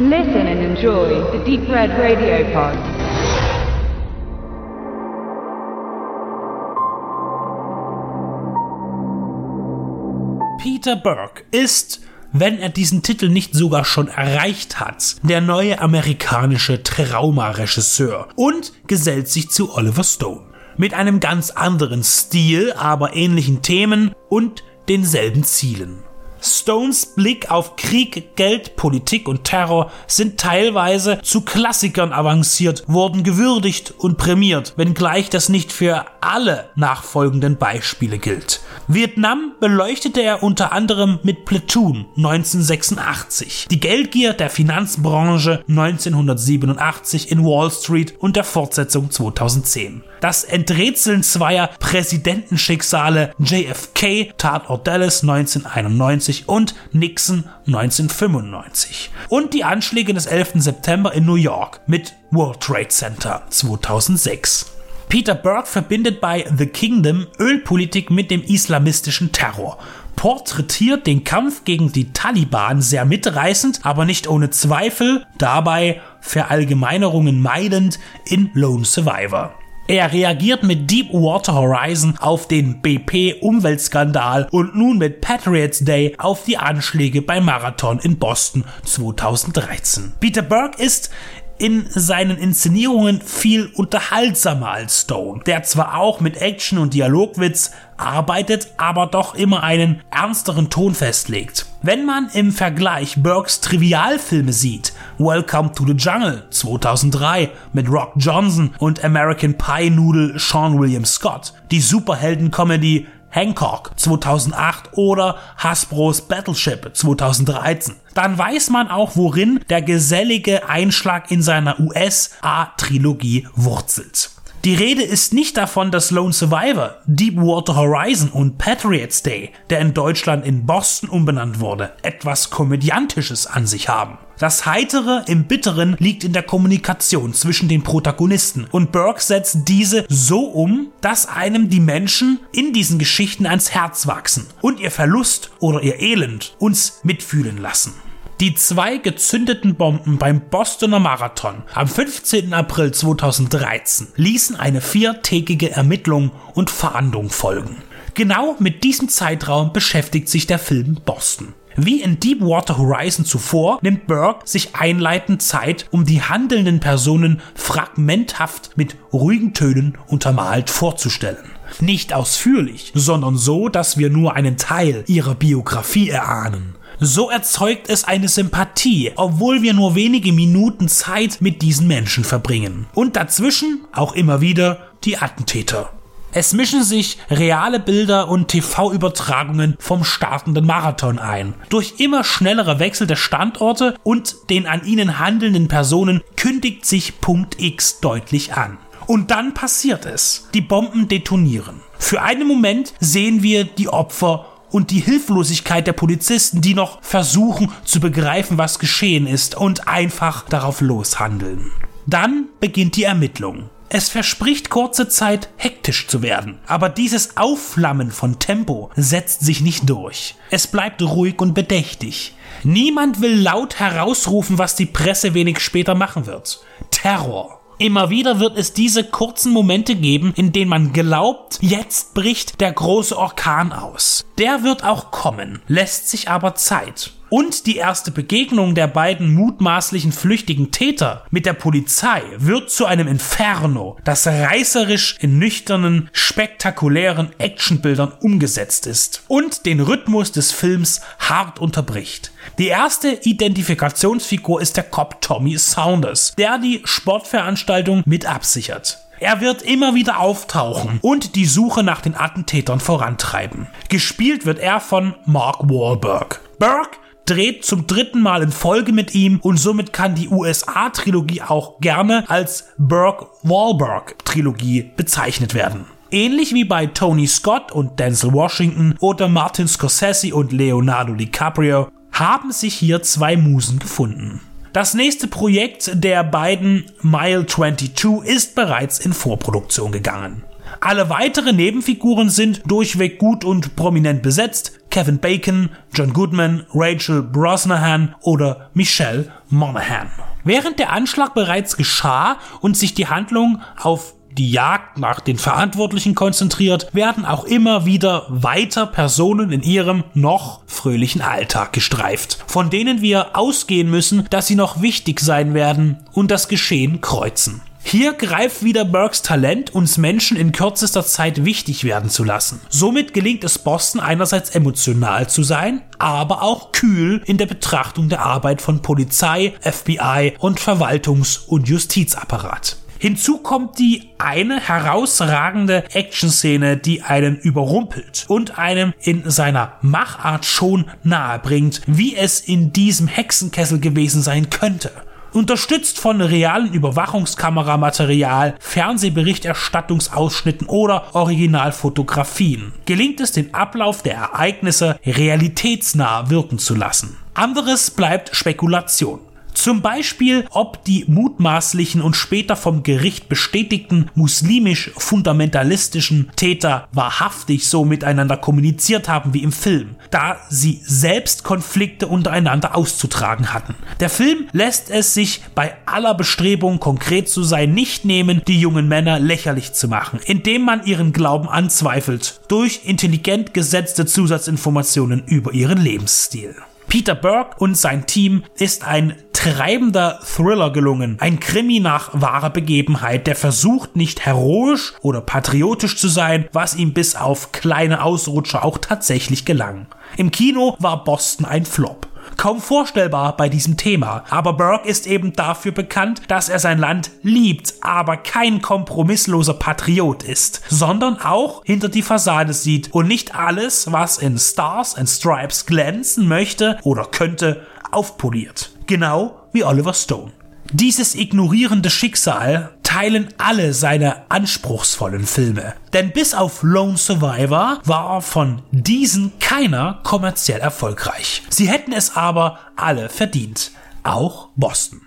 Listen and enjoy the Deep Red Radio Pod. Peter Burke ist, wenn er diesen Titel nicht sogar schon erreicht hat, der neue amerikanische Traumaregisseur und gesellt sich zu Oliver Stone. Mit einem ganz anderen Stil, aber ähnlichen Themen und denselben Zielen. Stones Blick auf Krieg, Geld, Politik und Terror sind teilweise zu Klassikern avanciert, wurden gewürdigt und prämiert, wenngleich das nicht für alle nachfolgenden Beispiele gilt. Vietnam beleuchtete er unter anderem mit Platoon 1986, die Geldgier der Finanzbranche 1987 in Wall Street und der Fortsetzung 2010. Das Enträtseln zweier Präsidentenschicksale JFK, Tatort Dallas 1991 und Nixon 1995. Und die Anschläge des 11. September in New York mit World Trade Center 2006. Peter Burke verbindet bei The Kingdom Ölpolitik mit dem islamistischen Terror porträtiert den Kampf gegen die Taliban sehr mitreißend, aber nicht ohne Zweifel, dabei Verallgemeinerungen meidend in Lone Survivor. Er reagiert mit Deepwater Horizon auf den BP-Umweltskandal und nun mit Patriots Day auf die Anschläge beim Marathon in Boston 2013. Peter Burke ist in seinen Inszenierungen viel unterhaltsamer als Stone, der zwar auch mit Action und Dialogwitz arbeitet, aber doch immer einen ernsteren Ton festlegt. Wenn man im Vergleich Burkes Trivialfilme sieht, Welcome to the Jungle 2003 mit Rock Johnson und American Pie Noodle Sean William Scott, die Superhelden-Comedy Hancock 2008 oder Hasbros Battleship 2013. Dann weiß man auch, worin der gesellige Einschlag in seiner US-A-Trilogie wurzelt. Die Rede ist nicht davon, dass Lone Survivor, Deepwater Horizon und Patriots Day, der in Deutschland in Boston umbenannt wurde, etwas Komödiantisches an sich haben. Das Heitere im Bitteren liegt in der Kommunikation zwischen den Protagonisten und Burke setzt diese so um, dass einem die Menschen in diesen Geschichten ans Herz wachsen und ihr Verlust oder ihr Elend uns mitfühlen lassen. Die zwei gezündeten Bomben beim Bostoner Marathon am 15. April 2013 ließen eine viertägige Ermittlung und Fahndung folgen. Genau mit diesem Zeitraum beschäftigt sich der Film Boston. Wie in Deepwater Horizon zuvor nimmt Burke sich einleitend Zeit, um die handelnden Personen fragmenthaft mit ruhigen Tönen untermalt vorzustellen. Nicht ausführlich, sondern so, dass wir nur einen Teil ihrer Biografie erahnen. So erzeugt es eine Sympathie, obwohl wir nur wenige Minuten Zeit mit diesen Menschen verbringen. Und dazwischen auch immer wieder die Attentäter. Es mischen sich reale Bilder und TV-Übertragungen vom startenden Marathon ein. Durch immer schnellere Wechsel der Standorte und den an ihnen handelnden Personen kündigt sich Punkt X deutlich an. Und dann passiert es. Die Bomben detonieren. Für einen Moment sehen wir die Opfer und die Hilflosigkeit der Polizisten, die noch versuchen zu begreifen, was geschehen ist und einfach darauf loshandeln. Dann beginnt die Ermittlung. Es verspricht kurze Zeit hektisch zu werden, aber dieses Aufflammen von Tempo setzt sich nicht durch. Es bleibt ruhig und bedächtig. Niemand will laut herausrufen, was die Presse wenig später machen wird. Terror. Immer wieder wird es diese kurzen Momente geben, in denen man glaubt, jetzt bricht der große Orkan aus. Der wird auch kommen, lässt sich aber Zeit. Und die erste Begegnung der beiden mutmaßlichen flüchtigen Täter mit der Polizei wird zu einem Inferno, das reißerisch in nüchternen, spektakulären Actionbildern umgesetzt ist und den Rhythmus des Films hart unterbricht. Die erste Identifikationsfigur ist der Cop Tommy Saunders, der die Sportveranstaltung mit absichert. Er wird immer wieder auftauchen und die Suche nach den Attentätern vorantreiben. Gespielt wird er von Mark Wahlberg. Burke dreht zum dritten Mal in Folge mit ihm und somit kann die USA-Trilogie auch gerne als Burke-Wahlberg-Trilogie bezeichnet werden. Ähnlich wie bei Tony Scott und Denzel Washington oder Martin Scorsese und Leonardo DiCaprio haben sich hier zwei Musen gefunden. Das nächste Projekt der beiden Mile 22 ist bereits in Vorproduktion gegangen. Alle weitere Nebenfiguren sind durchweg gut und prominent besetzt. Kevin Bacon, John Goodman, Rachel Brosnahan oder Michelle Monaghan. Während der Anschlag bereits geschah und sich die Handlung auf die Jagd nach den Verantwortlichen konzentriert, werden auch immer wieder weiter Personen in ihrem noch fröhlichen Alltag gestreift, von denen wir ausgehen müssen, dass sie noch wichtig sein werden und das Geschehen kreuzen. Hier greift wieder Burks Talent, uns Menschen in kürzester Zeit wichtig werden zu lassen. Somit gelingt es Boston einerseits emotional zu sein, aber auch kühl in der Betrachtung der Arbeit von Polizei, FBI und Verwaltungs- und Justizapparat. Hinzu kommt die eine herausragende Action-Szene, die einen überrumpelt und einem in seiner Machart schon nahe bringt, wie es in diesem Hexenkessel gewesen sein könnte. Unterstützt von realen Überwachungskameramaterial, Fernsehberichterstattungsausschnitten oder Originalfotografien gelingt es, den Ablauf der Ereignisse realitätsnah wirken zu lassen. Anderes bleibt Spekulation. Zum Beispiel, ob die mutmaßlichen und später vom Gericht bestätigten muslimisch-fundamentalistischen Täter wahrhaftig so miteinander kommuniziert haben wie im Film, da sie selbst Konflikte untereinander auszutragen hatten. Der Film lässt es sich bei aller Bestrebung, konkret zu sein, nicht nehmen, die jungen Männer lächerlich zu machen, indem man ihren Glauben anzweifelt, durch intelligent gesetzte Zusatzinformationen über ihren Lebensstil. Peter Burke und sein Team ist ein treibender Thriller gelungen. Ein Krimi nach wahrer Begebenheit, der versucht nicht heroisch oder patriotisch zu sein, was ihm bis auf kleine Ausrutscher auch tatsächlich gelang. Im Kino war Boston ein Flop kaum vorstellbar bei diesem Thema. Aber Burke ist eben dafür bekannt, dass er sein Land liebt, aber kein kompromissloser Patriot ist, sondern auch hinter die Fassade sieht und nicht alles, was in Stars and Stripes glänzen möchte oder könnte, aufpoliert. Genau wie Oliver Stone. Dieses ignorierende Schicksal teilen alle seine anspruchsvollen Filme. Denn bis auf Lone Survivor war von diesen keiner kommerziell erfolgreich. Sie hätten es aber alle verdient. Auch Boston.